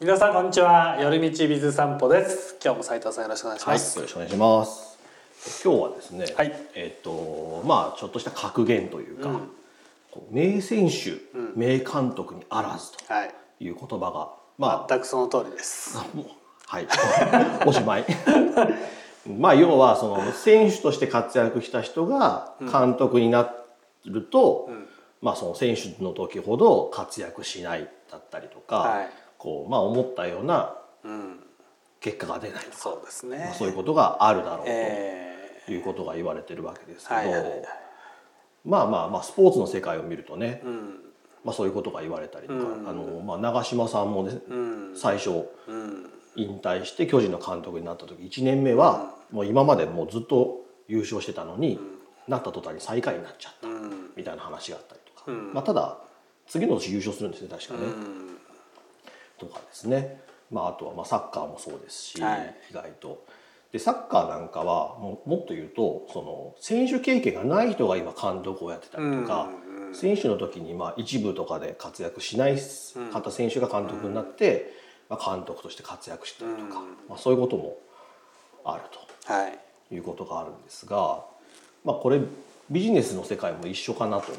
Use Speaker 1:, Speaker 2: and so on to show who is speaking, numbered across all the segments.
Speaker 1: 皆さんこんにちは。夜道ビズ散歩です。今日も斉藤さんよろしくお願いし
Speaker 2: はい、
Speaker 1: ます、
Speaker 2: よろしくお願いします。今日はですね、
Speaker 1: はい。
Speaker 2: えっ、とまあちょっとした格言というか、
Speaker 1: うん。
Speaker 2: 名選手、名監督にあらず
Speaker 1: はい。
Speaker 2: という言葉がま
Speaker 1: 全くその通りです。
Speaker 2: はい。おしまい。まあ要はその選手として活躍した人が監督になると、
Speaker 1: ん。
Speaker 2: まあその選手の時ほど活躍しないだったりとか、
Speaker 1: はい
Speaker 2: こうまあ思ったような
Speaker 1: うん
Speaker 2: 結果が出ないとか、
Speaker 1: そうですね、
Speaker 2: まあ、そういうことがあるだろうと。
Speaker 1: え
Speaker 2: いうことが言われてるわけですけど、まあまあまあスポーツの世界を見るとね、まあ、そういうことが言われたりとか、
Speaker 1: うん。
Speaker 2: あのまあ、長嶋さんもね、
Speaker 1: うん。
Speaker 2: 最初
Speaker 1: うん。
Speaker 2: 引退して巨人の監督になった時1年目はもう今までもうずっと優勝してたのに、なった途端に最下位になっちゃった
Speaker 1: うん。
Speaker 2: みたいな話があったりとか、
Speaker 1: うん。
Speaker 2: まあ、ただ次の年優勝するんですね確かね、
Speaker 1: うん
Speaker 2: とかですね、まあ、あとはまあサッカーもそうですし、
Speaker 1: はい。
Speaker 2: 意外と。でサッカーなんかはももっと言うとその選手経験がない人が今監督をやってたりとか、
Speaker 1: うん
Speaker 2: 選手の時にまあ一部とかで活躍しない方選手が監督になって、まあ、監督として活躍したりとか、
Speaker 1: うん
Speaker 2: まあ、そういうこともある
Speaker 1: はい。
Speaker 2: ということがあるんですが、まあ、これビジネスの世界も一緒かなと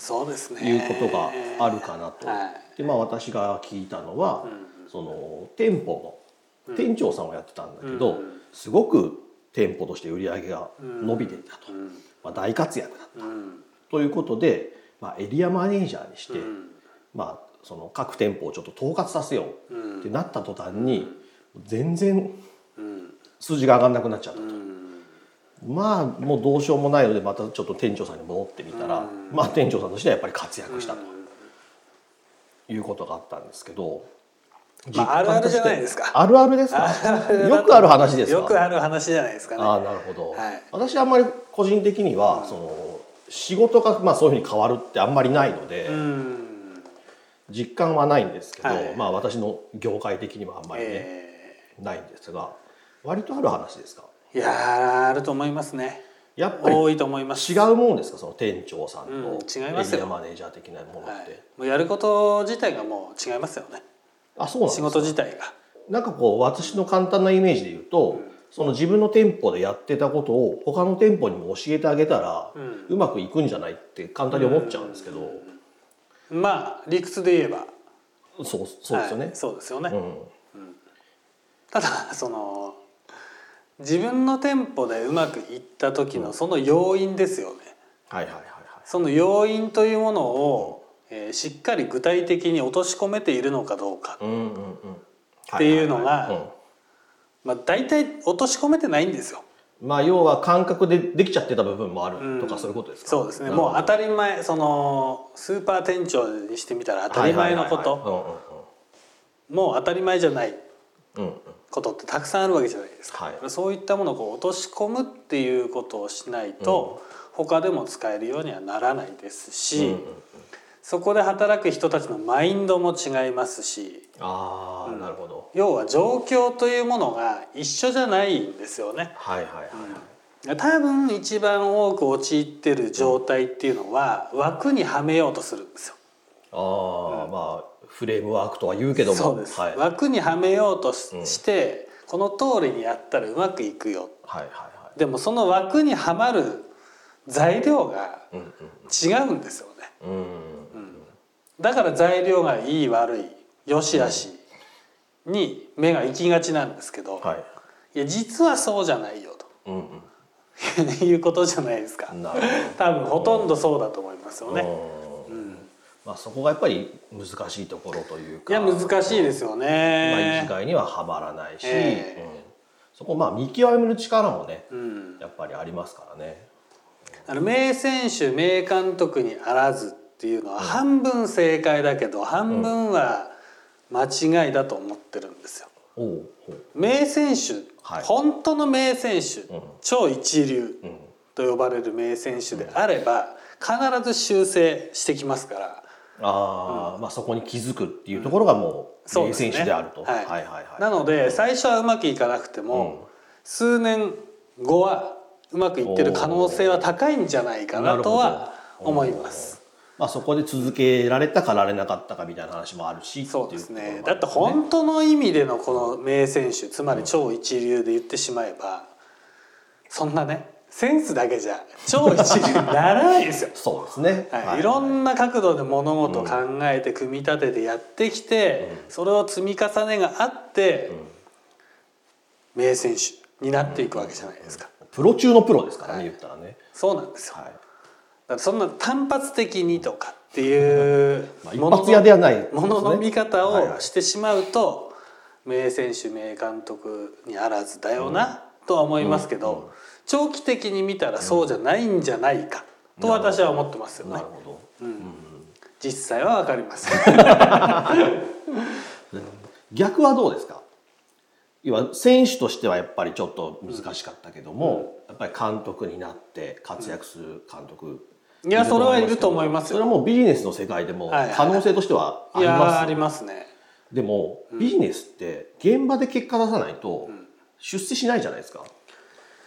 Speaker 1: そうですね。
Speaker 2: いうことがあるかなと。
Speaker 1: はい。
Speaker 2: でまあ私が聞いたのは、その店舗の店長さんをやってたんだけど、
Speaker 1: うん。
Speaker 2: すごく店舗として売り上げが伸びていたと、
Speaker 1: うん。
Speaker 2: まあ、大活躍だった。
Speaker 1: うん。
Speaker 2: ということで、まあ、エリアマネージャーにして、
Speaker 1: うん。
Speaker 2: まあ、その各店舗をちょっと統括させよう
Speaker 1: うん。
Speaker 2: ってなった途端に全然
Speaker 1: うん。
Speaker 2: 数字が上がんなくなっちゃったと。
Speaker 1: うん
Speaker 2: まあもうどうしようもないのでまたちょっと店長さんに戻ってみたら、
Speaker 1: うん。
Speaker 2: まあ店長さんとしてはやっぱり活躍したということがあったんですけど、
Speaker 1: まああるあるじゃないですか。
Speaker 2: あるあるですか？よくある話ですか？
Speaker 1: よくある話じゃないですかね。
Speaker 2: ああなるほど、
Speaker 1: はい。
Speaker 2: 私あんまり個人的には、その仕事がまあそういうふうに変わるってあんまりないので、
Speaker 1: うん。
Speaker 2: 実感はないんですけど、
Speaker 1: はい。
Speaker 2: まあ私の業界的にはあんまりね、
Speaker 1: え
Speaker 2: ないんですが割とある話ですか？
Speaker 1: ーいやーあると思いますね。
Speaker 2: やっぱり
Speaker 1: 多いと思います。
Speaker 2: 違うもんですか？その店長さんと
Speaker 1: うん
Speaker 2: エ
Speaker 1: 違いますよ。
Speaker 2: リアマネージャー的なものって、
Speaker 1: はい、もうやること自体がもう違いますよね。
Speaker 2: あそうなんですか？
Speaker 1: 仕事自体が。
Speaker 2: なんかこう私の簡単なイメージで言うと、その自分の店舗でやってたことを他の店舗にも教えてあげたら、
Speaker 1: う
Speaker 2: うまくいくんじゃないって簡単に思っちゃうんですけど、
Speaker 1: まあ理屈で言えば。
Speaker 2: そうそうですよね、
Speaker 1: はいそうですよね、
Speaker 2: うん。
Speaker 1: ただその自分の店舗でうまくいった時のその要因ですよね、
Speaker 2: はいはいはいはい。
Speaker 1: その要因というものを、えーしっかり具体的に落とし込めているのかどうか、
Speaker 2: うんうんうん。
Speaker 1: っていうのがまあ、大体落とし込めてないんですよ。
Speaker 2: うんまあ要は感覚でできちゃってた部分もあるとか、
Speaker 1: うん。
Speaker 2: そういうことですか？
Speaker 1: そうですね。もう当たり前そのスーパー店長にしてみたら当たり前のこと。もう当たり前じゃない。
Speaker 2: うんうんうんうん
Speaker 1: ことってたくさんあるわけじゃないですか、
Speaker 2: はい。
Speaker 1: そういったものをこう落とし込むっていうことをしないと、他でも使えるようにはならないですし、
Speaker 2: うんうん
Speaker 1: そこで働く人たちのマインドも違いますし
Speaker 2: ああ、なるほど。
Speaker 1: 要は状況というものが一緒じゃないんですよね。
Speaker 2: はいはいはい。はい、
Speaker 1: 多分一番多く陥ってる状態っていうのは枠にはめようとするんですよ。
Speaker 2: ああ、まあフレームワークとは言うけども。はい、はい。
Speaker 1: 枠にはめようとし,、てこの通りにやったらうまくいくよ。
Speaker 2: はいはい
Speaker 1: でもその枠にはまる材料が
Speaker 2: うん
Speaker 1: 違うんですよね。
Speaker 2: うん。うん
Speaker 1: だから材料がいい悪い良し悪しに目が行きがちなんですけど、
Speaker 2: はい。
Speaker 1: いや実はそうじゃないよ
Speaker 2: うん
Speaker 1: と いうことじゃないですか。多分ほとんどそうだと思いますよね。
Speaker 2: うんまあそこがやっぱり難しいところというか。
Speaker 1: いや難しいですよ
Speaker 2: まあ
Speaker 1: ね
Speaker 2: 一。概にははまらないし、
Speaker 1: ええ。
Speaker 2: うん。そこまあ見極める力もね
Speaker 1: うん。
Speaker 2: やっぱりありますからね。
Speaker 1: あの名選手名監督にあらずっていうのは半分正解だけど半分は間違いだと思ってるんですよ。
Speaker 2: おうほう。
Speaker 1: 名選手、
Speaker 2: はい。
Speaker 1: 本当の名選手、
Speaker 2: うん。
Speaker 1: 超一流
Speaker 2: うん。
Speaker 1: と呼ばれる名選手であれば必ず修正してきますから
Speaker 2: ああ、まあそこに気づくっていうところがもう名選手であると、
Speaker 1: はい。
Speaker 2: はいはいはい。
Speaker 1: なので最初はうまくいかなくても、数年後はうまくいってる可能性は高いんじゃないかなとは思います。
Speaker 2: まあ、そこで続けられたかられなかったかみたいな話もあるし
Speaker 1: そうですね
Speaker 2: っていうとこ
Speaker 1: だって本当の意味でのこの名選手つまり超一流で言ってしまえば、そんなねセンスだけじゃ。超一流にならないですよ。
Speaker 2: そうですね、
Speaker 1: はい、い。ろんな角度で物事を考えて組み立ててやってきて、それを積み重ねがあって、名選手になっていくわけじゃないですか。
Speaker 2: プロ中のプロですからね、
Speaker 1: はい。
Speaker 2: 言ったらね、
Speaker 1: そうなんですよ。だ
Speaker 2: はい。
Speaker 1: からそんな単発的にとかっていう
Speaker 2: まあ、一発屋ではない
Speaker 1: ものの見方
Speaker 2: はいはい
Speaker 1: をしてしまうと、名選手名監督にあらずだよな、とは思いますけど、長期的に見たらそうじゃないんじゃないかと私は思ってますよね。
Speaker 2: なる。ほど。
Speaker 1: 実際は分かりません。
Speaker 2: 逆はどうですか？要は選手としてはやっぱりちょっと難しかったけども、やっぱり監督になって活躍する監督、
Speaker 1: いやそれはいると思いますよ。
Speaker 2: それはもうビジネスの世界でも
Speaker 1: はいはい
Speaker 2: 可能性としてはあります,、
Speaker 1: ありますね。
Speaker 2: でもビジネスって現場で結果出さないと出世しないじゃないですか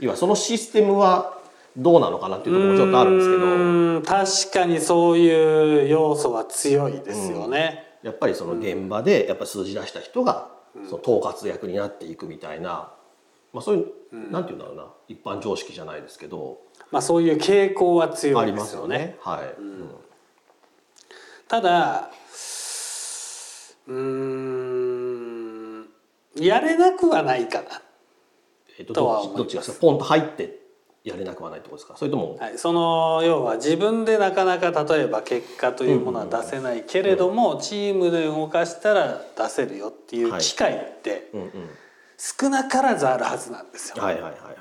Speaker 2: 要はそのシステムはどうなのかなっていうところもちょっとあるんですけど
Speaker 1: 確かにそういう要素は強いですよね。
Speaker 2: やっぱりその現場でやっぱ数字出した人がその統括役になっていくみたいな、まあ、そういう、なんていうんだろうな一般常識じゃないですけど、
Speaker 1: まあそういう傾向は強いで
Speaker 2: ますすよね
Speaker 1: よね。。
Speaker 2: はい、うん
Speaker 1: ただうーんやれなくはないかな。
Speaker 2: えっとどっちがポンと入ってやれなくはないってことですか？それとも、
Speaker 1: はい、その要は自分でなかなか例えば結果というものは出せないけれども、チームで動かしたら出せるよっていう
Speaker 2: はい。
Speaker 1: 機会って少なからずあるはずなんですよ。
Speaker 2: はいはいはいはい、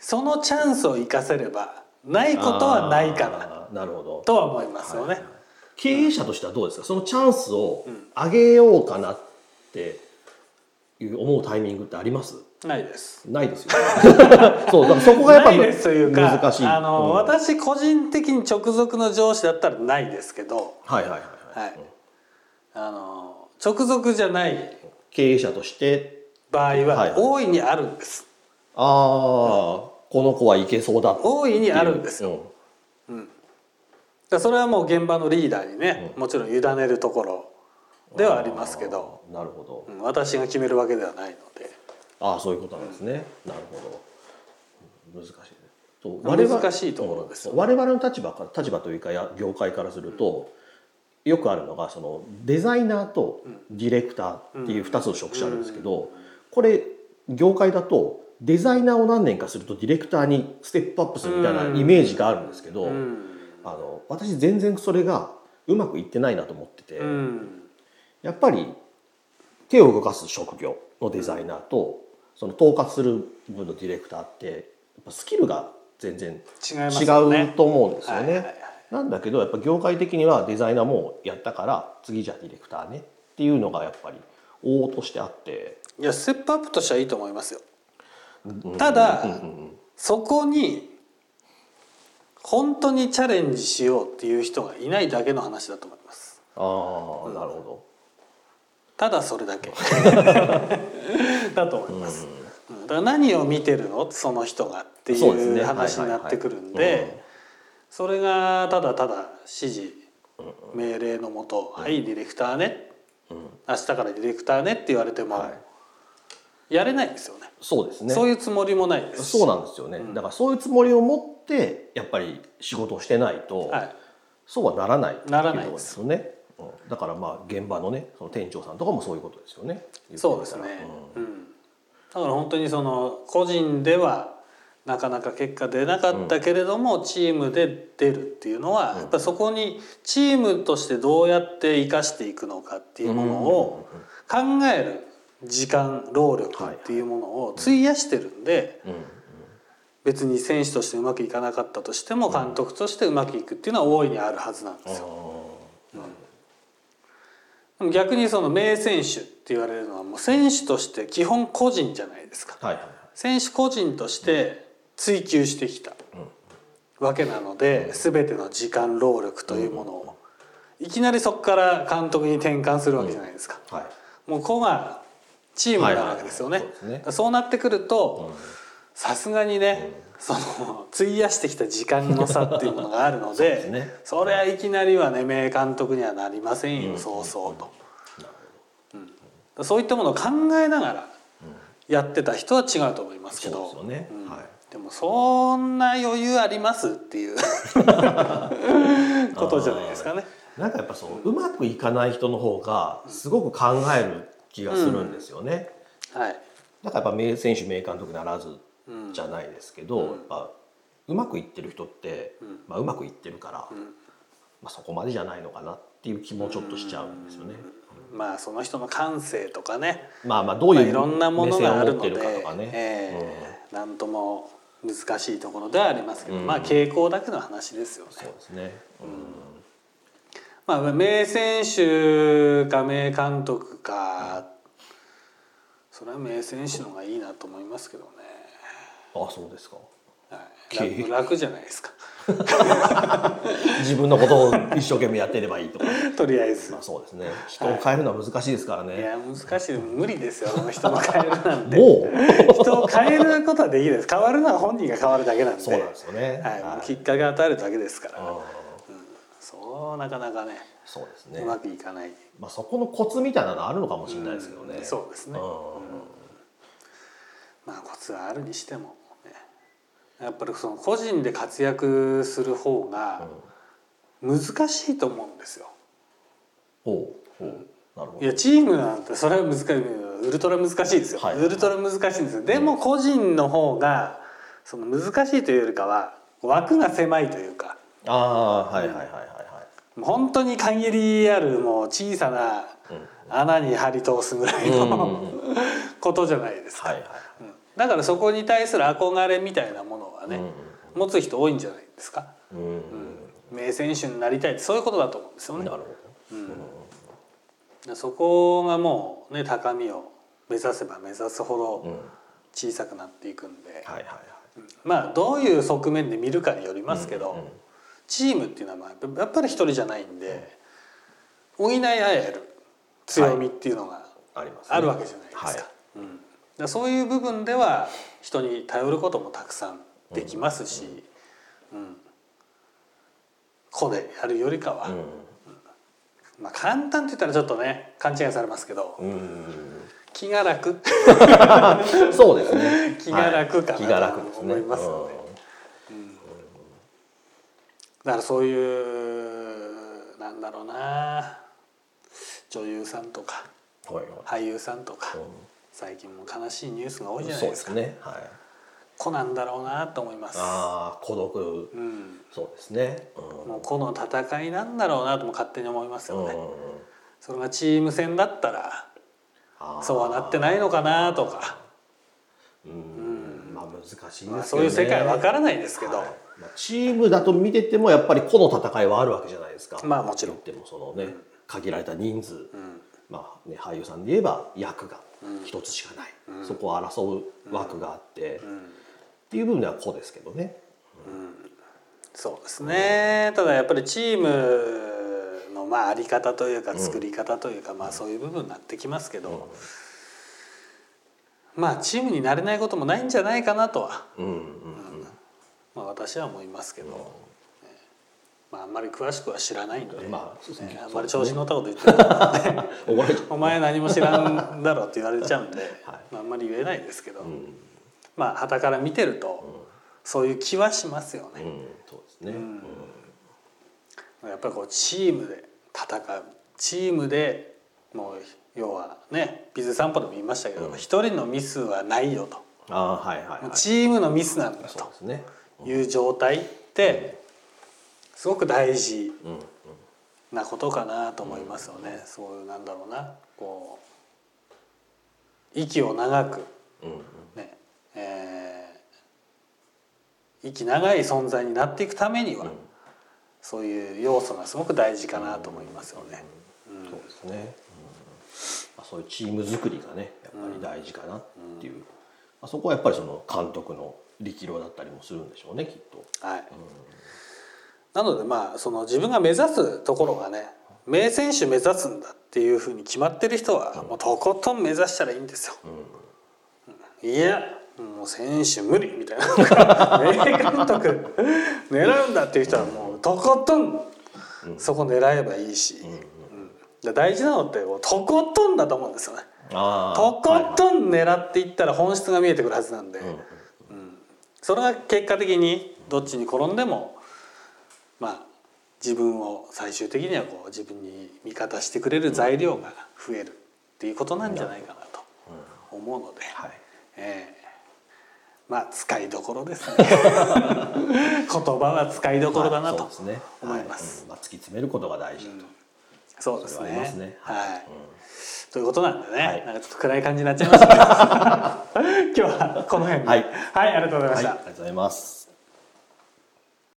Speaker 1: そのチャンスを生かせればないことはないかな。
Speaker 2: なるほど。
Speaker 1: とは思いますよね。
Speaker 2: 経営者としてはどうですか？そのチャンスを上げようかなっていう思うタイミングってあります？
Speaker 1: ないです。
Speaker 2: ないですよ、ね、そうだからそこがやっぱ
Speaker 1: ないですというか
Speaker 2: 難しい。
Speaker 1: あの、
Speaker 2: うん。
Speaker 1: 私個人的に直属の上司だったらないですけど、
Speaker 2: はいはいはいはい、
Speaker 1: はい、あの直属じゃない
Speaker 2: 経営者として。
Speaker 1: 場合
Speaker 2: はいは
Speaker 1: はい。大いにあるんです。
Speaker 2: ああこの子はいけそうだ
Speaker 1: 大いにあるんです。よ。
Speaker 2: うん。
Speaker 1: だからそれはもう現場のリーダーにね、もちろん委ねるところではありますけど、
Speaker 2: なるほど、
Speaker 1: うん私が決めるわけではないので。
Speaker 2: ああそういうことなんですね、なるほど。難しいね。と
Speaker 1: 難しいところですよ
Speaker 2: うん我々の立場から立場というかや業界からすると、よくあるのがそのデザイナーとディレクターっていう2つの職種あるんですけど、これ業界だとデザイナーを何年かするとディレクターにステップアップするみたいなイメージがあるんですけど、
Speaker 1: うん。
Speaker 2: あの私全然それがうまくいってないなと思ってて、
Speaker 1: うん。
Speaker 2: やっぱり手を動かす職業のデザイナーとその統括する部のディレクターってやっぱスキルが全然
Speaker 1: 違
Speaker 2: うと思うんですよね。なんだけどやっぱ業界的にはデザイナーもやったから次じゃあディレクターねっていうのがやっぱり往々としてあって
Speaker 1: いやステップアップとしてはいいと思いますよ。ただ、そこに本当にチャレンジしようっていう人がいないだけの話だと思います。
Speaker 2: ああなるほ
Speaker 1: ただそれだけ。だと思います。うん。だから何を見てるの？その人がっていう話になってくるんでそれがただただ指示命令のもと「はいディレクターね」明日からディレクターねって言われても
Speaker 2: はい。
Speaker 1: やれないんですよね。
Speaker 2: どそうですね。
Speaker 1: そういうつもりもないです。し
Speaker 2: そうなんですよね、だからそういうつもりを持ってやっぱり仕事をしてないと、
Speaker 1: はい。
Speaker 2: そうはならない
Speaker 1: ならない
Speaker 2: ですよね、うんだからまあ現場のねその店長さんとかもそういうことですよね。
Speaker 1: そうですね、うん。だから本当にその個人ではなかなか結果出なかったけれども、チームで出るっていうのは、やっぱりそこにチームとしてどうやって生かしていくのかっていうものを考える時間労力っていうものを費やしてるんで、
Speaker 2: うんうん。
Speaker 1: 別に選手としてうまくいかなかったとしても監督としてうまくいくっていうのは大いにあるはずなんですよ。でも逆にその名選手って言われるのはもう選手として基本個人じゃないですか。
Speaker 2: はいはいはい。
Speaker 1: 選手個人として追求してきたわけなので全ての時間労力というものを。いきなりそこから監督に転換するわけじゃないですか。
Speaker 2: はい。
Speaker 1: もうここがチームなわけですよね。
Speaker 2: はいはいはい。そね。
Speaker 1: そうなってくると、さすがにね、その費やしてきた時間の差っていうものがあるので
Speaker 2: ですね。
Speaker 1: それはいきなりはね名監督にはなりませんよ、そうそうと、うん。そういったものを考えながらやってた人は違うと思いますけど。
Speaker 2: そうですよね。
Speaker 1: うん。
Speaker 2: はい。
Speaker 1: でもそんな余裕ありますっていう ことじゃないですかね。
Speaker 2: なんかやっぱそううまくいかない人の方がすごく考える気がするんですよね。
Speaker 1: はい、
Speaker 2: だからやっぱ名選手名監督ならず
Speaker 1: うん
Speaker 2: じゃないですけど、やっぱうまくいってる人って、まあ、うまくいってるから、まあ、そこまでじゃないのかなっていう気もちょっとしちゃうんですよね。
Speaker 1: まあその人の感性とかね。
Speaker 2: まあまあどう
Speaker 1: まあ、
Speaker 2: いう
Speaker 1: いろんなも
Speaker 2: 目
Speaker 1: のがあるの
Speaker 2: ね。
Speaker 1: ええ。なんとも難しいところではありますけど、
Speaker 2: うん。
Speaker 1: まあ傾向だけの話ですよね。
Speaker 2: そうですね。
Speaker 1: まあ名選手か名監督かそれは名選手の方がいいなと思いますけどね。
Speaker 2: あそうですか。
Speaker 1: はい、
Speaker 2: 経
Speaker 1: 楽楽じゃないですか。
Speaker 2: 自分のことを一生懸命やってればいいとか。
Speaker 1: とりあえず。
Speaker 2: まあそうですね。人を変えるのは難しいですから
Speaker 1: い
Speaker 2: ね。
Speaker 1: や難しい。無理ですよ。人の変えるなんて。
Speaker 2: もう。
Speaker 1: 人を変えることはできないです。変わるのは本人が変わるだけなんで。
Speaker 2: そうなんですよね。
Speaker 1: はい。
Speaker 2: はい。
Speaker 1: きっかけを与えるだけですから。
Speaker 2: うん。
Speaker 1: そうなかなかね。
Speaker 2: そうですね。
Speaker 1: う。まくいかない、
Speaker 2: まあそこのコツみたいなのあるのかもしれないですけどね。
Speaker 1: うん。そうですね。
Speaker 2: うん
Speaker 1: まあコツはあるにしても、ね、やっぱりその個人で活躍する方が難しいと思うんですよ。
Speaker 2: ほうほう。なるほど。
Speaker 1: いやチームなんてそれは難しい。ウルトラ難しいですよ、
Speaker 2: はい。
Speaker 1: ウルトラ難しいんですよ。でも個人の方がその難しいというよりかは枠が狭いというか。
Speaker 2: ああはいはいはいはいはい。
Speaker 1: 本当に限りあるもう小さな穴に針通すぐらい
Speaker 2: うん。
Speaker 1: の ことじゃないですか、
Speaker 2: はいはい。
Speaker 1: うんだからそこに対する憧れみたいなものはね、持つ人多いんじゃないですか、
Speaker 2: うん。うん。
Speaker 1: 名選手になりたいってそういうことだと思うんですよね。
Speaker 2: なるほ
Speaker 1: そこがもうね高みを目指せば目指すほ
Speaker 2: ど。う
Speaker 1: ど
Speaker 2: ん。
Speaker 1: 小さくなっていくんで、
Speaker 2: はいはいはい。
Speaker 1: まあどういう側面で見るかによりますけど、
Speaker 2: うんうん
Speaker 1: チームっていうのはまあやっぱり一人じゃないんで補い合える強みっていうのが
Speaker 2: あ
Speaker 1: るわけじゃないですか。
Speaker 2: はい。
Speaker 1: うん、だそういう部分では人に頼ることもたくさんできますし、うん。個でやるよりかは、まあ簡単って言ったらちょっとね勘違いされますけど、
Speaker 2: うん。うん
Speaker 1: 気が楽。
Speaker 2: うん。そうですね。
Speaker 1: 気が楽かな。と思いますので。だからそういうなんだろうな。女優さんとか
Speaker 2: うんはいはい。
Speaker 1: 俳優さんとか、
Speaker 2: うん
Speaker 1: 最近も悲しいニュースが多いじゃない
Speaker 2: そう
Speaker 1: でか
Speaker 2: ですすね。はい。
Speaker 1: 子なんだろうなと思います。
Speaker 2: ああ孤独。
Speaker 1: うん、
Speaker 2: そうですね。うん
Speaker 1: もう子の戦いなんだろうなとも勝手に思いますよね。
Speaker 2: うん
Speaker 1: それがチーム戦だったらそうはなってないのかなとか、
Speaker 2: うんまあ難しいですけどね。
Speaker 1: まあ、そういう世界わからないですけど、
Speaker 2: はいまあチームだと見ててもやっぱり個の戦いはあるわけじゃないですか。
Speaker 1: まあもちろん
Speaker 2: 言ってもそのね限られた人数、
Speaker 1: うん
Speaker 2: まあね俳優さんで言えば役が一つしかない、そこを争う枠があって、っていう部分では個ですけどね。
Speaker 1: そうですね、ただやっぱりチームのまああり方というか作り方というか、まあそういう部分になってきますけど、まあチームになれないこともないんじゃないかなとは、
Speaker 2: うんうん
Speaker 1: まあ、私は思いますけど、まああんまり詳しくは知らないんで、
Speaker 2: まあそうですね。
Speaker 1: ねあんまり調子乗ったこと言ってる お前何も知らんだろって言われちゃうんで、
Speaker 2: はい。
Speaker 1: まあ、あんまり言えないですけど、
Speaker 2: うん。
Speaker 1: まあ傍から見てると、そういう気はしますよね。
Speaker 2: うんそうですね。うん。
Speaker 1: やっぱりこうチームで戦う。チームでもう要はねビズ散歩でも言いましたけど一、人のミスはないよと、
Speaker 2: ああはいはいはい。
Speaker 1: チームのミスなんだと
Speaker 2: そうですね。
Speaker 1: いう状態ってすごく大事なことかなと思いますよね、そういうなんだろうな。こう息を長くねえー息長い存在になっていくためには、そういう要素がすごく大事かなと思いますよね。
Speaker 2: そうですね。うん。まあそういうチーム作りがねやっぱり大事かなっていう。まあそこはやっぱりその監督の力量だったりもするんでしょうねきっと。
Speaker 1: はい、なのでまあその自分が目指すところがね名選手目指すんだっていうふうに決まってる人はもうとことん目指したらいいんですよ。いや、うん。もう選手無理みたいな。名監督狙うんだっていう人はもうとことんそこ狙えばいいし、うん、大事なのってとことんだと思うんですよね。とこ
Speaker 2: はい
Speaker 1: とん狙っていったら本質が見えてくるはずなんで、うん。それが結果的にどっちに転んでもまあ自分を最終的にはこう自分に味方してくれる材料が増えるっていうことなんじゃないかなと思うので、
Speaker 2: はい。
Speaker 1: ええ。まあ使いどころですね。言葉は使いどころだなと思います。
Speaker 2: はい。うん。まあ、突き詰めることが大事だと、
Speaker 1: そうです
Speaker 2: それはあります
Speaker 1: ね。
Speaker 2: ね
Speaker 1: はい、
Speaker 2: はい
Speaker 1: ということなんでね、
Speaker 2: はい。
Speaker 1: なんかちょっと暗い感じになっちゃいましたけど今日はこの辺で。
Speaker 2: はい。
Speaker 1: はい、ありがとうございま
Speaker 2: はい、
Speaker 1: した
Speaker 2: ありがとうございます